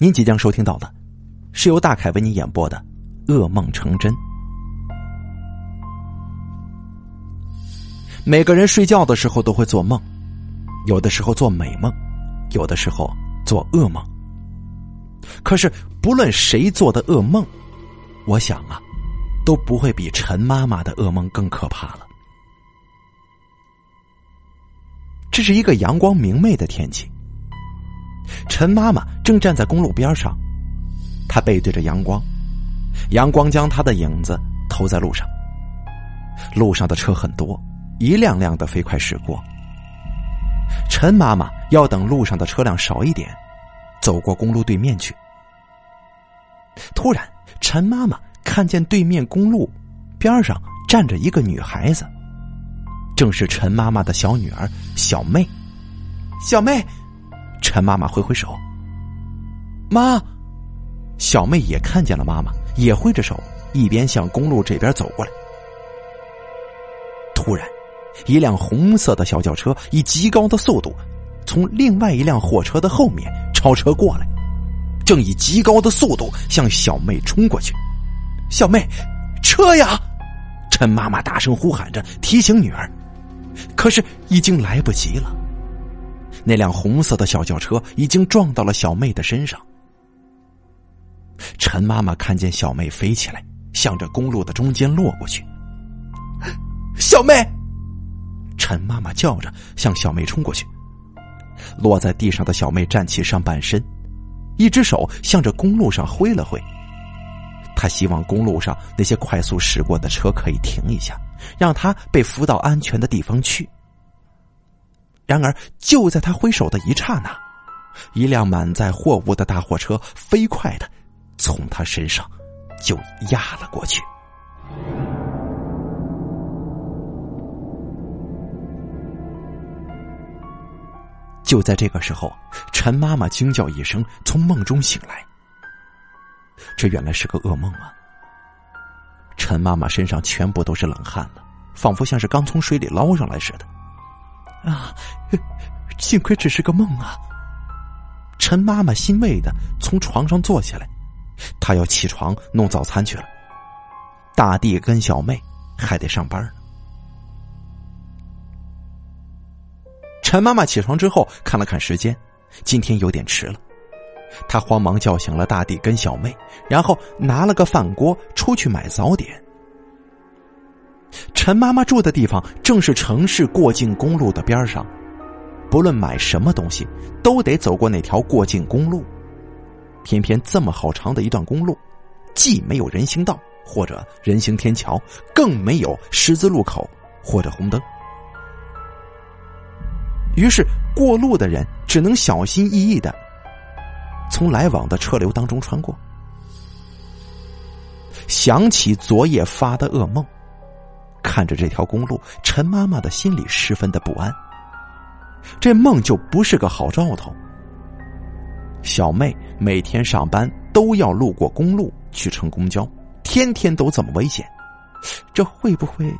您即将收听到的，是由大凯为您演播的《噩梦成真》。每个人睡觉的时候都会做梦，有的时候做美梦，有的时候做噩梦。可是，不论谁做的噩梦，我想啊，都不会比陈妈妈的噩梦更可怕了。这是一个阳光明媚的天气。陈妈妈正站在公路边上，她背对着阳光，阳光将她的影子投在路上。路上的车很多，一辆辆的飞快驶过。陈妈妈要等路上的车辆少一点，走过公路对面去。突然，陈妈妈看见对面公路边上站着一个女孩子，正是陈妈妈的小女儿小妹。小妹。陈妈妈挥挥手，妈，小妹也看见了妈妈，也挥着手，一边向公路这边走过来。突然，一辆红色的小轿车以极高的速度从另外一辆货车的后面超车过来，正以极高的速度向小妹冲过去。小妹，车呀！陈妈妈大声呼喊着，提醒女儿，可是已经来不及了。那辆红色的小轿车已经撞到了小妹的身上。陈妈妈看见小妹飞起来，向着公路的中间落过去。小妹，陈妈妈叫着向小妹冲过去。落在地上的小妹站起上半身，一只手向着公路上挥了挥。她希望公路上那些快速驶过的车可以停一下，让她被扶到安全的地方去。然而，就在他挥手的一刹那，一辆满载货物的大货车飞快的从他身上就压了过去。就在这个时候，陈妈妈惊叫一声，从梦中醒来。这原来是个噩梦啊！陈妈妈身上全部都是冷汗了，仿佛像是刚从水里捞上来似的。啊，幸亏只是个梦啊！陈妈妈欣慰的从床上坐起来，她要起床弄早餐去了。大弟跟小妹还得上班呢。陈妈妈起床之后看了看时间，今天有点迟了。她慌忙叫醒了大弟跟小妹，然后拿了个饭锅出去买早点。陈妈妈住的地方正是城市过境公路的边上，不论买什么东西，都得走过那条过境公路。偏偏这么好长的一段公路，既没有人行道或者人行天桥，更没有十字路口或者红灯。于是，过路的人只能小心翼翼的从来往的车流当中穿过。想起昨夜发的噩梦。看着这条公路，陈妈妈的心里十分的不安。这梦就不是个好兆头。小妹每天上班都要路过公路去乘公交，天天都这么危险，这会不会？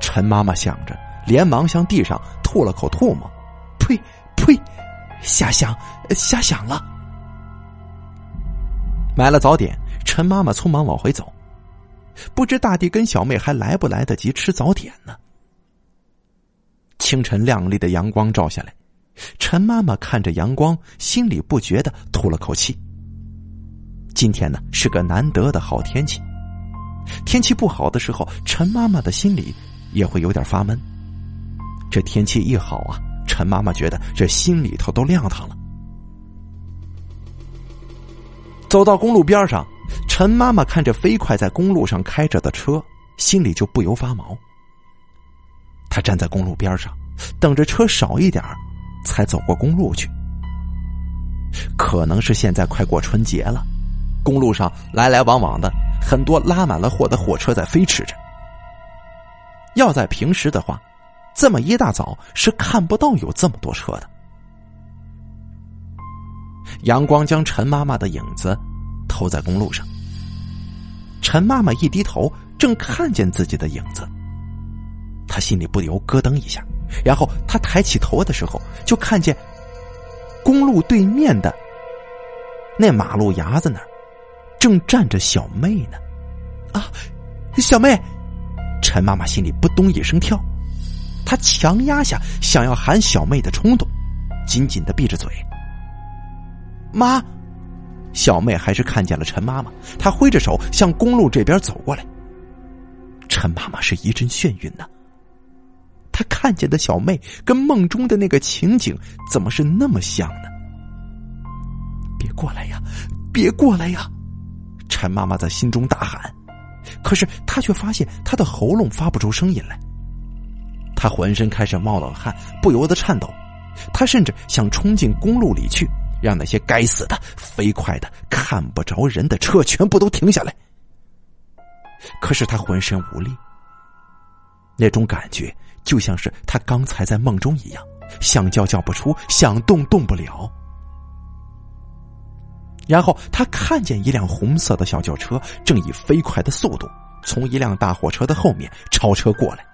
陈妈妈想着，连忙向地上吐了口唾沫，呸呸，瞎想瞎想了。买了早点，陈妈妈匆忙往回走。不知大弟跟小妹还来不来得及吃早点呢？清晨亮丽的阳光照下来，陈妈妈看着阳光，心里不觉的吐了口气。今天呢是个难得的好天气，天气不好的时候，陈妈妈的心里也会有点发闷。这天气一好啊，陈妈妈觉得这心里头都亮堂了。走到公路边上。陈妈妈看着飞快在公路上开着的车，心里就不由发毛。她站在公路边上，等着车少一点才走过公路去。可能是现在快过春节了，公路上来来往往的很多拉满了货的货车在飞驰着。要在平时的话，这么一大早是看不到有这么多车的。阳光将陈妈妈的影子。投在公路上，陈妈妈一低头，正看见自己的影子，她心里不由咯噔一下。然后她抬起头的时候，就看见公路对面的那马路牙子那儿正站着小妹呢。啊，小妹！陈妈妈心里扑通一声跳，她强压下想要喊小妹的冲动，紧紧的闭着嘴。妈，小妹还是看见了陈妈妈，她挥着手向公路这边走过来。陈妈妈是一阵眩晕呢。她看见的小妹跟梦中的那个情景怎么是那么像呢？别过来呀！别过来呀！陈妈妈在心中大喊，可是她却发现她的喉咙发不出声音来。她浑身开始冒冷汗，不由得颤抖。她甚至想冲进公路里去，让那些该死的、飞快的、看不着人的车全部都停下来。可是他浑身无力，那种感觉就像是他刚才在梦中一样，想叫叫不出，想动动不了。然后他看见一辆红色的小轿车正以飞快的速度从一辆大货车的后面超车过来，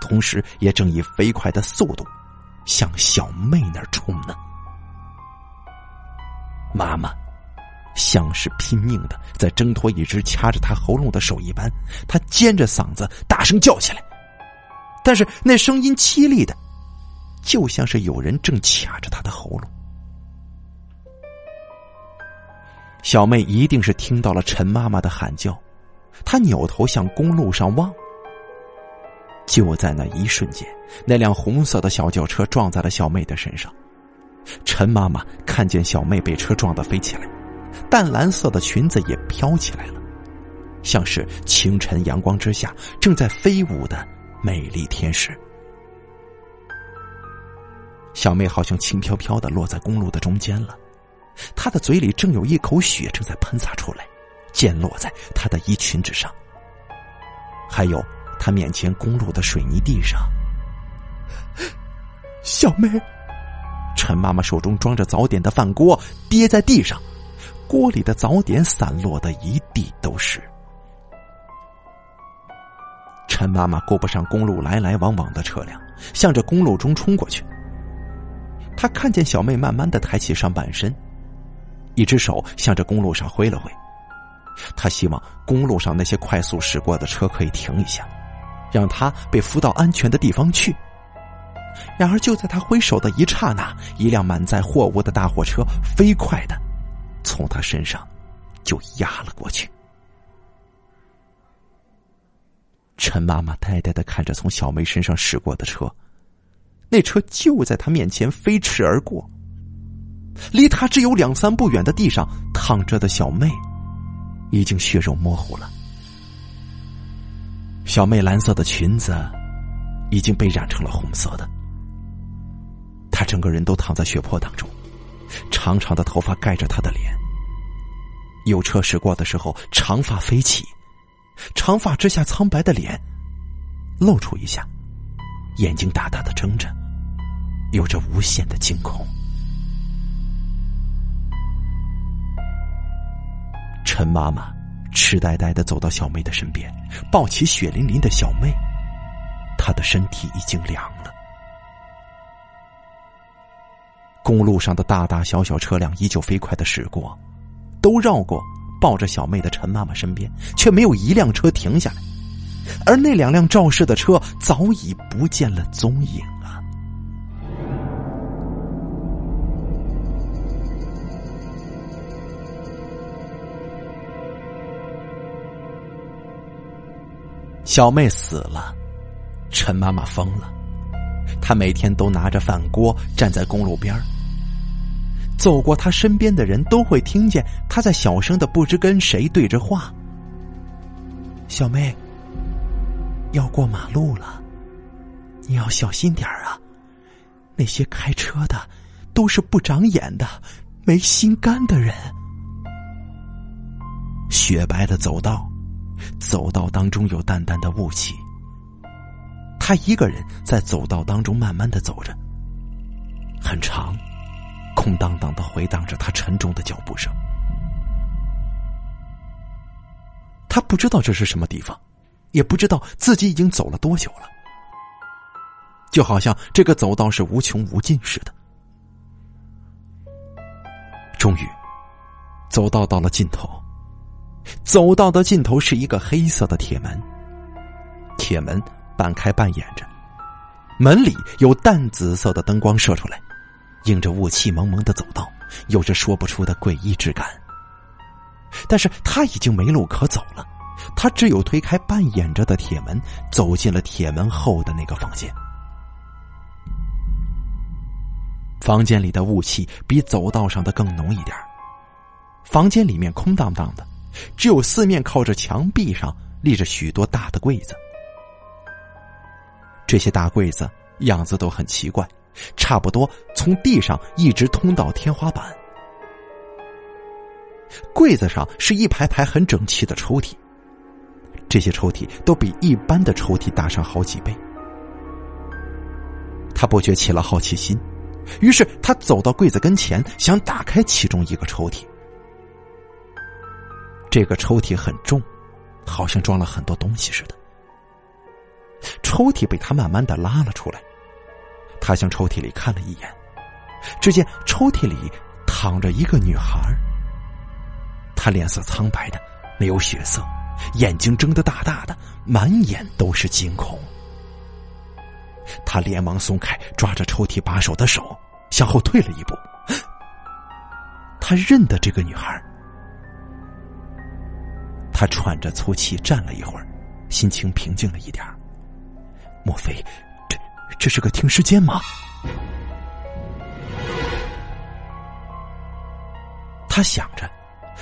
同时也正以飞快的速度向小妹那儿冲呢。妈妈像是拼命的在挣脱一只掐着她喉咙的手一般，她尖着嗓子大声叫起来，但是那声音凄厉的，就像是有人正卡着她的喉咙。小妹一定是听到了陈妈妈的喊叫，她扭头向公路上望。就在那一瞬间，那辆红色的小轿车撞在了小妹的身上。陈妈妈看见小妹被车撞得飞起来，淡蓝色的裙子也飘起来了，像是清晨阳光之下正在飞舞的美丽天使。小妹好像轻飘飘的落在公路的中间了。她的嘴里正有一口血正在喷洒出来，溅落在她的衣裙之上。还有她面前公路的水泥地上。小妹，陈妈妈手中装着早点的饭锅跌在地上，锅里的早点散落的一地都是。陈妈妈顾不上公路来来往往的车辆，向着公路中冲过去。她看见小妹慢慢的抬起上半身。一只手向着公路上挥了挥，他希望公路上那些快速驶过的车可以停一下，让他被扶到安全的地方去。然而，就在他挥手的一刹那，一辆满载货物的大货车飞快的从他身上就压了过去。陈妈妈呆呆的看着从小梅身上驶过的车，那车就在他面前飞驰而过。离他只有两三步远的地上躺着的小妹，已经血肉模糊了。小妹蓝色的裙子已经被染成了红色的，他整个人都躺在血泊当中，长长的头发盖着他的脸。有车驶过的时候，长发飞起，长发之下苍白的脸露出一下，眼睛大大的睁着，有着无限的惊恐。陈妈妈痴呆呆的走到小妹的身边，抱起血淋淋的小妹，她的身体已经凉了。公路上的大大小小车辆依旧飞快的驶过，都绕过抱着小妹的陈妈妈身边，却没有一辆车停下来，而那两辆肇事的车早已不见了踪影啊。小妹死了，陈妈妈疯了。他每天都拿着饭锅站在公路边走过他身边的人都会听见他在小声的不知跟谁对着话。小妹，要过马路了，你要小心点啊！那些开车的都是不长眼的、没心肝的人。雪白的走道。走道当中有淡淡的雾气，他一个人在走道当中慢慢的走着，很长，空荡荡的回荡着他沉重的脚步声。他不知道这是什么地方，也不知道自己已经走了多久了，就好像这个走道是无穷无尽似的。终于，走道到了尽头，走道的尽头是一个黑色的铁门，铁门半开半掩着，门里有淡紫色的灯光射出来，映着雾气蒙蒙的走道，有着说不出的诡异之感。但是他已经没路可走了，他只有推开半掩着的铁门，走进了铁门后的那个房间。房间里的雾气比走道上的更浓一点房间里面空荡荡的，只有四面靠着墙壁上立着许多大的柜子。这些大柜子样子都很奇怪，差不多从地上一直通到天花板。柜子上是一排排很整齐的抽屉，这些抽屉都比一般的抽屉大上好几倍。他不觉起了好奇心。于是他走到柜子跟前，想打开其中一个抽屉。这个抽屉很重，好像装了很多东西似的。抽屉被他慢慢的拉了出来，他向抽屉里看了一眼，只见抽屉里躺着一个女孩。她脸色苍白的，没有血色，眼睛睁得大大的，满眼都是惊恐。他连忙松开抓着抽屉把手的手，向后退了一步。他认得这个女孩。他喘着粗气站了一会儿，心情平静了一点莫非这这是个停尸间吗？他想着，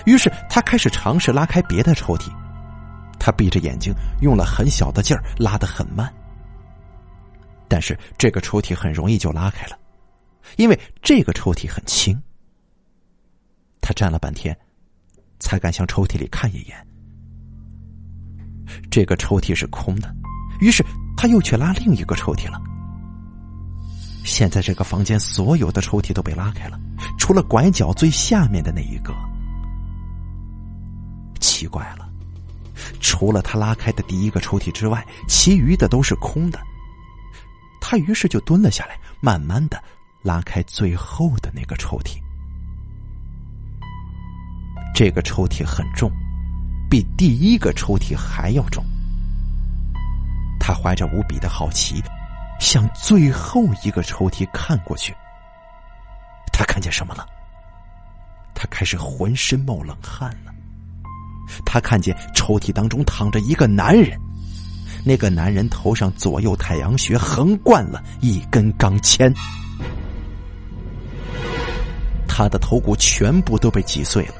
于是他开始尝试拉开别的抽屉。他闭着眼睛，用了很小的劲儿，拉得很慢。但是这个抽屉很容易就拉开了，因为这个抽屉很轻。他站了半天，才敢向抽屉里看一眼。这个抽屉是空的，于是他又去拉另一个抽屉了。现在这个房间所有的抽屉都被拉开了，除了拐角最下面的那一个。奇怪了，除了他拉开的第一个抽屉之外，其余的都是空的。他于是就蹲了下来，慢慢的拉开最后的那个抽屉。这个抽屉很重，比第一个抽屉还要重。他怀着无比的好奇，向最后一个抽屉看过去。他看见什么了？他开始浑身冒冷汗了。他看见抽屉当中躺着一个男人。那个男人头上左右太阳穴横贯了一根钢钎，他的头骨全部都被挤碎了，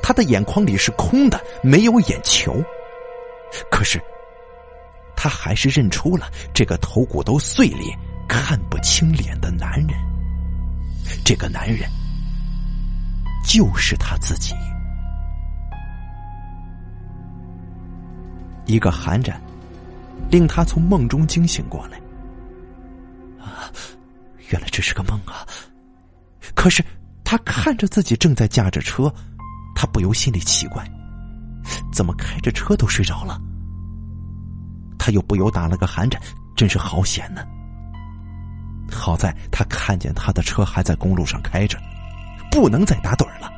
他的眼眶里是空的，没有眼球。可是，他还是认出了这个头骨都碎裂、看不清脸的男人。这个男人就是他自己，一个寒战。令他从梦中惊醒过来。啊，原来这是个梦啊！可是他看着自己正在驾着车，他不由心里奇怪：怎么开着车都睡着了？他又不由打了个寒颤，真是好险呢！好在他看见他的车还在公路上开着，不能再打盹了。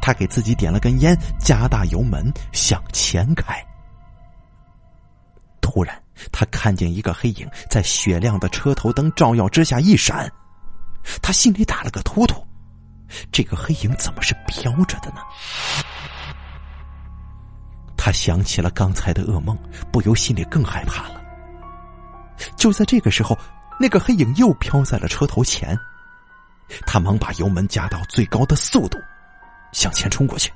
他给自己点了根烟，加大油门向前开。突然，他看见一个黑影在雪亮的车头灯照耀之下一闪，他心里打了个突突。这个黑影怎么是飘着的呢？他想起了刚才的噩梦，不由心里更害怕了。就在这个时候，那个黑影又飘在了车头前，他忙把油门加到最高的速度，向前冲过去。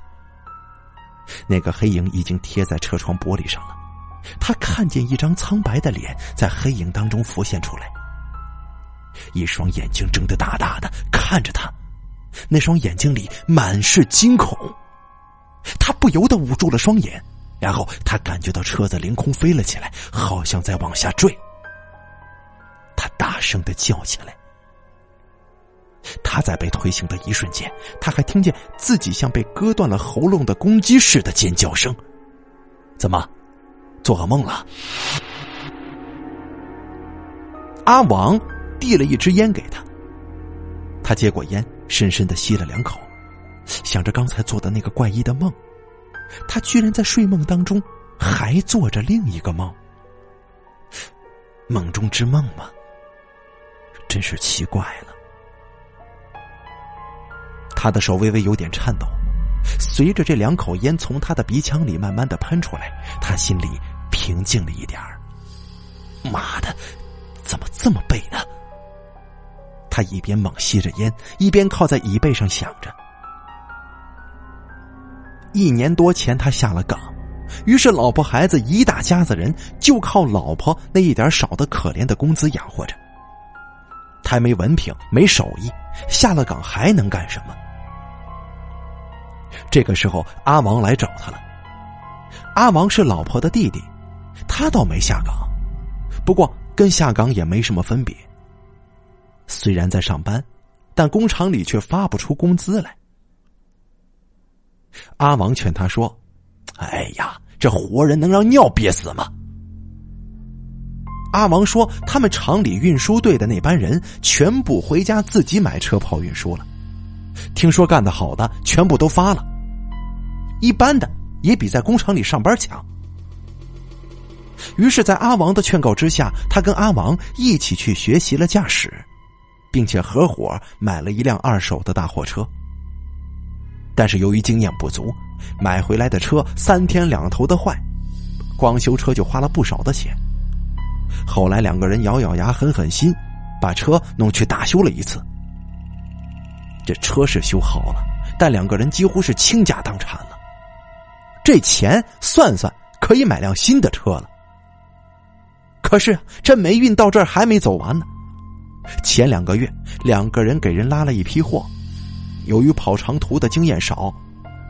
那个黑影已经贴在车窗玻璃上了。他看见一张苍白的脸在黑影当中浮现出来，一双眼睛睁得大大的看着他，那双眼睛里满是惊恐。他不由得捂住了双眼，然后他感觉到车子凌空飞了起来，好像在往下坠。他大声的叫起来。他在被推行的一瞬间，他还听见自己像被割断了喉咙的公鸡似的尖叫声。怎么？做噩梦了。阿王递了一支烟给他，他接过烟，深深的吸了两口，想。着刚才做的那个怪异的梦，他居然在睡梦当中还做着另一个梦。梦中之梦吗？真是奇怪了。他的手微微有点颤抖，随着这两口烟从他的鼻腔里慢慢的喷出来，他心里平静了一点儿。妈的，怎么这么背呢？他一边猛吸着烟，一边靠在椅背上想着。一年多前，他下了岗，于是老婆孩子一大家子人就靠老婆那一点少的可怜的工资养活着。他没文凭，没手艺，下了岗还能干什么？这个时候，阿王来找他了。阿王是老婆的弟弟，他倒没下岗，不过跟下岗也没什么分别。虽然在上班，但工厂里却发不出工资来。阿王劝他说：“哎呀，这活人能让尿憋死吗？”阿王说：“他们厂里运输队的那班人全部回家自己买车跑运输了。听说干得好的全部都发了，一般的也比在工厂里上班强。”于是，在阿王的劝告之下，他跟阿王一起去学习了驾驶，并且合伙买了一辆二手的大货车。但是由于经验不足，买回来的车三天两头的坏，光修车就花了不少的钱。后来两个人咬咬牙狠狠心，把车弄去大修了一次。这车是修好了，但两个人几乎是倾家荡产了。这钱算算可以买辆新的车了。可是这霉运到这儿还没走完呢。前两个月，两个人给人拉了一批货。由于跑长途的经验少，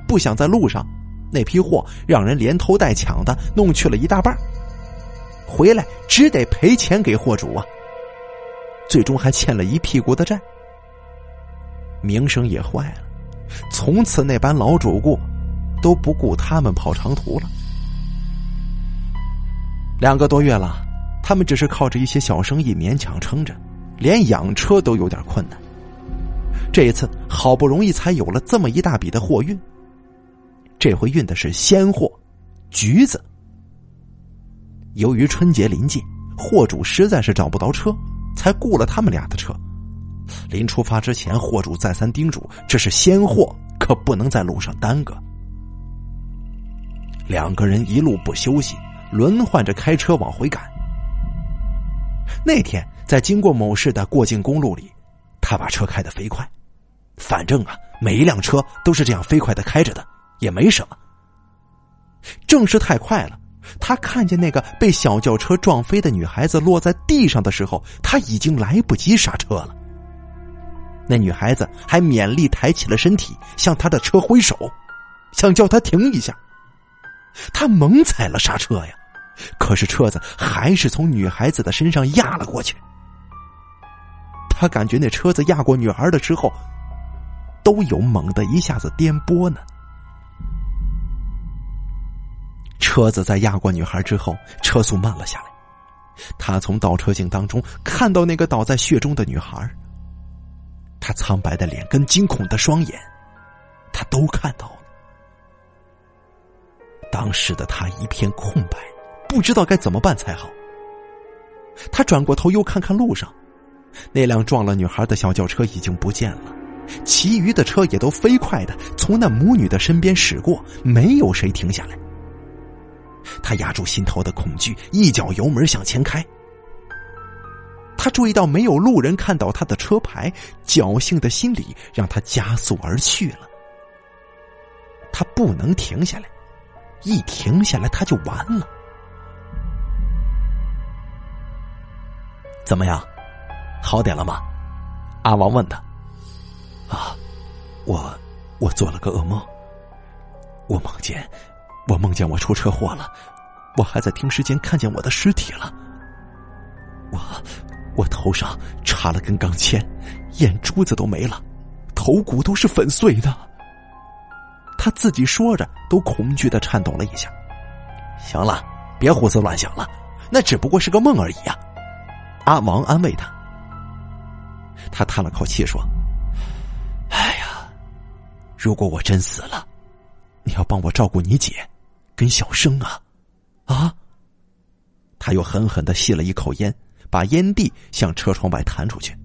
不想在路上，那批货让人连偷带抢的弄去了一大半回来只得赔钱给货主啊。最终还欠了一屁股的债，名声也坏了。从此那班老主顾都不顾他们跑长途了。两个多月了，他们只是靠着一些小生意勉强撑着，连养车都有点困难。这一次好不容易才有了这么一大笔的货运，这回运的是鲜货，橘子。由于春节临近，货主实在是找不到车，才雇了他们俩的车。临出发之前，货主再三叮嘱：“这是鲜货，可不能在路上耽搁。”两个人一路不休息，轮换着开车往回赶。那天在经过某市的过境公路里，他把车开得飞快。反正啊，每一辆车都是这样飞快的开着的，也没什么。正是太快了，他看见那个被小轿车撞飞的女孩子落在地上的时候，他已经来不及刹车了。那女孩子还勉力抬起了身体，向他的车挥手，想叫他停一下。他猛踩了刹车呀，可是车子还是从女孩子的身上压了过去。他感觉那车子压过女孩的时候。都有猛的一下子颠簸呢。车子在压过女孩之后，车速慢了下来。他从倒车镜当中看到那个倒在血中的女孩，她苍白的脸跟惊恐的双眼，他都看到了。当时的他一片空白，不知道该怎么办才好。他转过头又看看路上，那辆撞了女孩的小轿车已经不见了。其余的车也都飞快的从那母女的身边驶过，没有谁停下来。他压住心头的恐惧，一脚油门向前开。他注意到没有路人看到他的车牌，侥幸的心理让他加速而去了。他不能停下来，一停下来他就完了。怎么样，好点了吗？阿王问他。啊，我我做了个噩梦。我梦见，我梦见我出车祸了，我还在停尸间看见我的尸体了。我我头上插了根钢钎，眼珠子都没了，头骨都是粉碎的。他自己说着，都恐惧的颤抖了一下。行了，别胡思乱想了，那只不过是个梦而已呀。阿王安慰他。他叹了口气说。如果我真死了，你要帮我照顾你姐，跟小生啊，啊！他又狠狠的吸了一口烟，把烟蒂向车窗外弹出去。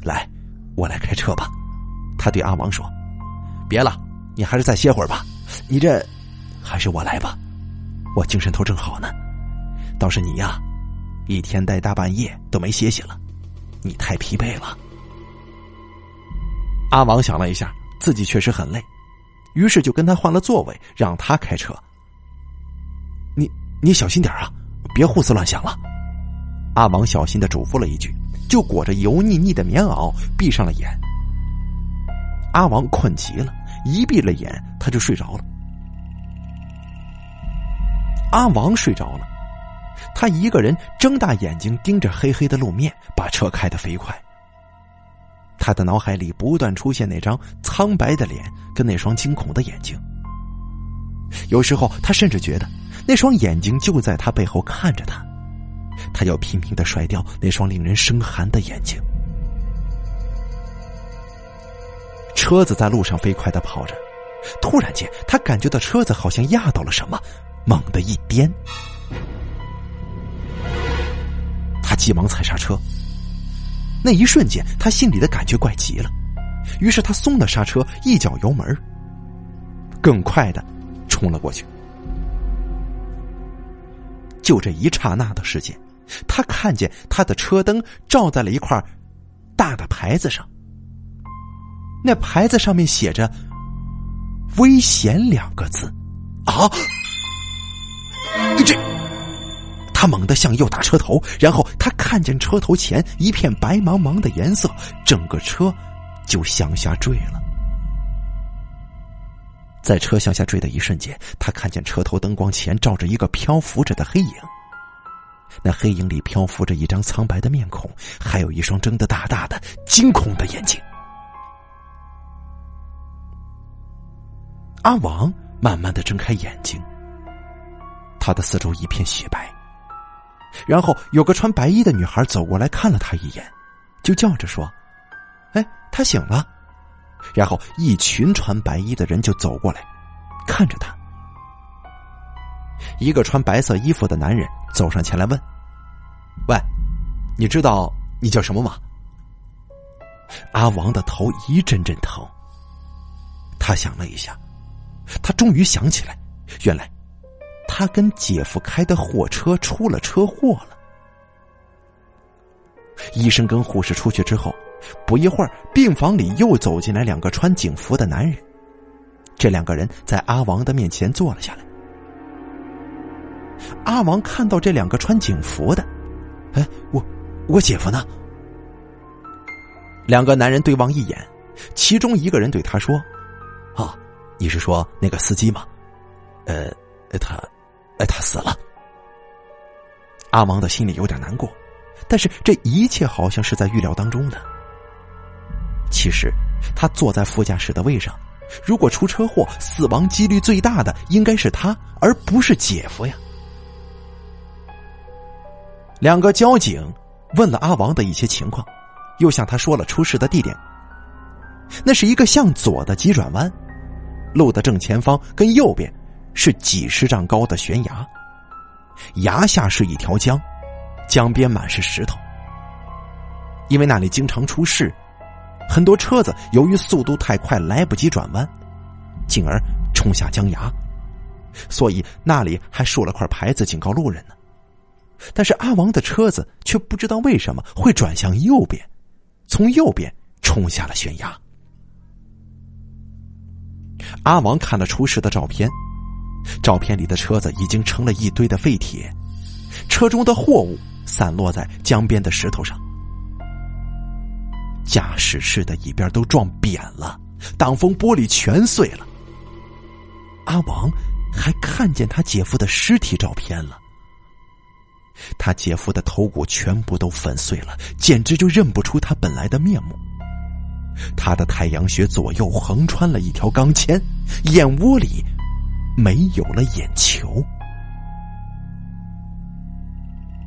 来，我来开车吧。他对阿王说：“别了，你还是再歇会儿吧。你这，还是我来吧，我精神头正好呢。倒是你呀，一天待大半夜都没歇息了，你太疲惫了。”阿王想了一下，自己确实很累，于是就跟他换了座位，让他开车。你你小心点啊，别胡思乱想了。阿王小心的嘱咐了一句，就裹着油腻腻的棉袄，闭上了眼。阿王困极了，一闭了眼，他就睡着了。阿王睡着了，他一个人睁大眼睛盯着黑黑的路面，把车开得飞快。他的脑海里不断出现那张苍白的脸跟那双惊恐的眼睛，有时候他甚至觉得那双眼睛就在他背后看着他，他要拼命的甩掉那双令人生寒的眼睛。车子在路上飞快的跑着，突然间他感觉到车子好像压到了什么，猛地一颠，他急忙踩刹车。那一瞬间，他心里的感觉怪极了，于是他松了刹车，一脚油门，更快的冲了过去。就这一刹那的时间，他看见他的车灯照在了一块大的牌子上，那牌子上面写着“危险”两个字。啊！这。他猛地向右打车头，然后他看见车头前一片白茫茫的颜色，整个车就向下坠了。在车向下坠的一瞬间，他看见车头灯光前照着一个漂浮着的黑影，那黑影里漂浮着一张苍白的面孔，还有一双睁得大大的、惊恐的眼睛。阿王慢慢的睁开眼睛，他的四周一片雪白。然后有个穿白衣的女孩走过来看了他一眼，就叫着说：“哎，他醒了。”然后一群穿白衣的人就走过来，看着他。一个穿白色衣服的男人走上前来问：“喂，你知道你叫什么吗？”阿王的头一阵阵疼。他想了一下，他终于想起来，原来。他跟姐夫开的货车出了车祸了。医生跟护士出去之后，不一会儿，病房里又走进来两个穿警服的男人。这两个人在阿王的面前坐了下来。阿王看到这两个穿警服的，哎，我我姐夫呢？两个男人对望一眼，其中一个人对他说：“啊，你是说那个司机吗？呃，他。”哎，他死了。阿王的心里有点难过，但是这一切好像是在预料当中的。其实，他坐在副驾驶的位上，如果出车祸，死亡几率最大的应该是他，而不是姐夫呀。两个交警问了阿王的一些情况，又向他说了出事的地点。那是一个向左的急转弯，路的正前方跟右边。是几十丈高的悬崖，崖下是一条江，江边满是石头。因为那里经常出事，很多车子由于速度太快来不及转弯，进而冲下江崖，所以那里还竖了块牌子警告路人呢。但是阿王的车子却不知道为什么会转向右边，从右边冲下了悬崖。阿王看了出事的照片。照片里的车子已经成了一堆的废铁，车中的货物散落在江边的石头上，驾驶室的一边都撞扁了，挡风玻璃全碎了。阿王还看见他姐夫的尸体照片了，他姐夫的头骨全部都粉碎了，简直就认不出他本来的面目。他的太阳穴左右横穿了一条钢钎，眼窝里。没有了眼球，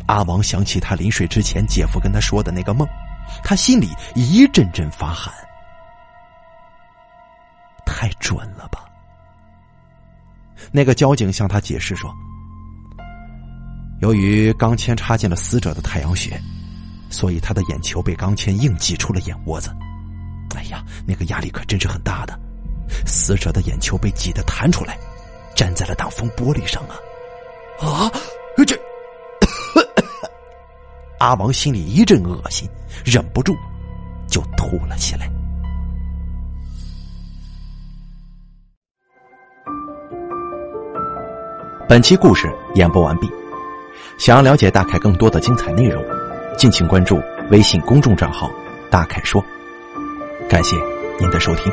阿王想起他临睡之前姐夫跟他说的那个梦，他心里一阵阵发寒。太准了吧？那个交警向他解释说：“由于钢钎插进了死者的太阳穴，所以他的眼球被钢钎硬挤出了眼窝子。哎呀，那个压力可真是很大的，死者的眼球被挤得弹出来，粘在了挡风玻璃上啊！啊，这……阿王心里一阵恶心，忍不住就吐了起来。”本期故事演播完毕。想要了解大凯更多的精彩内容，敬请关注微信公众账号“大凯说”。感谢您的收听。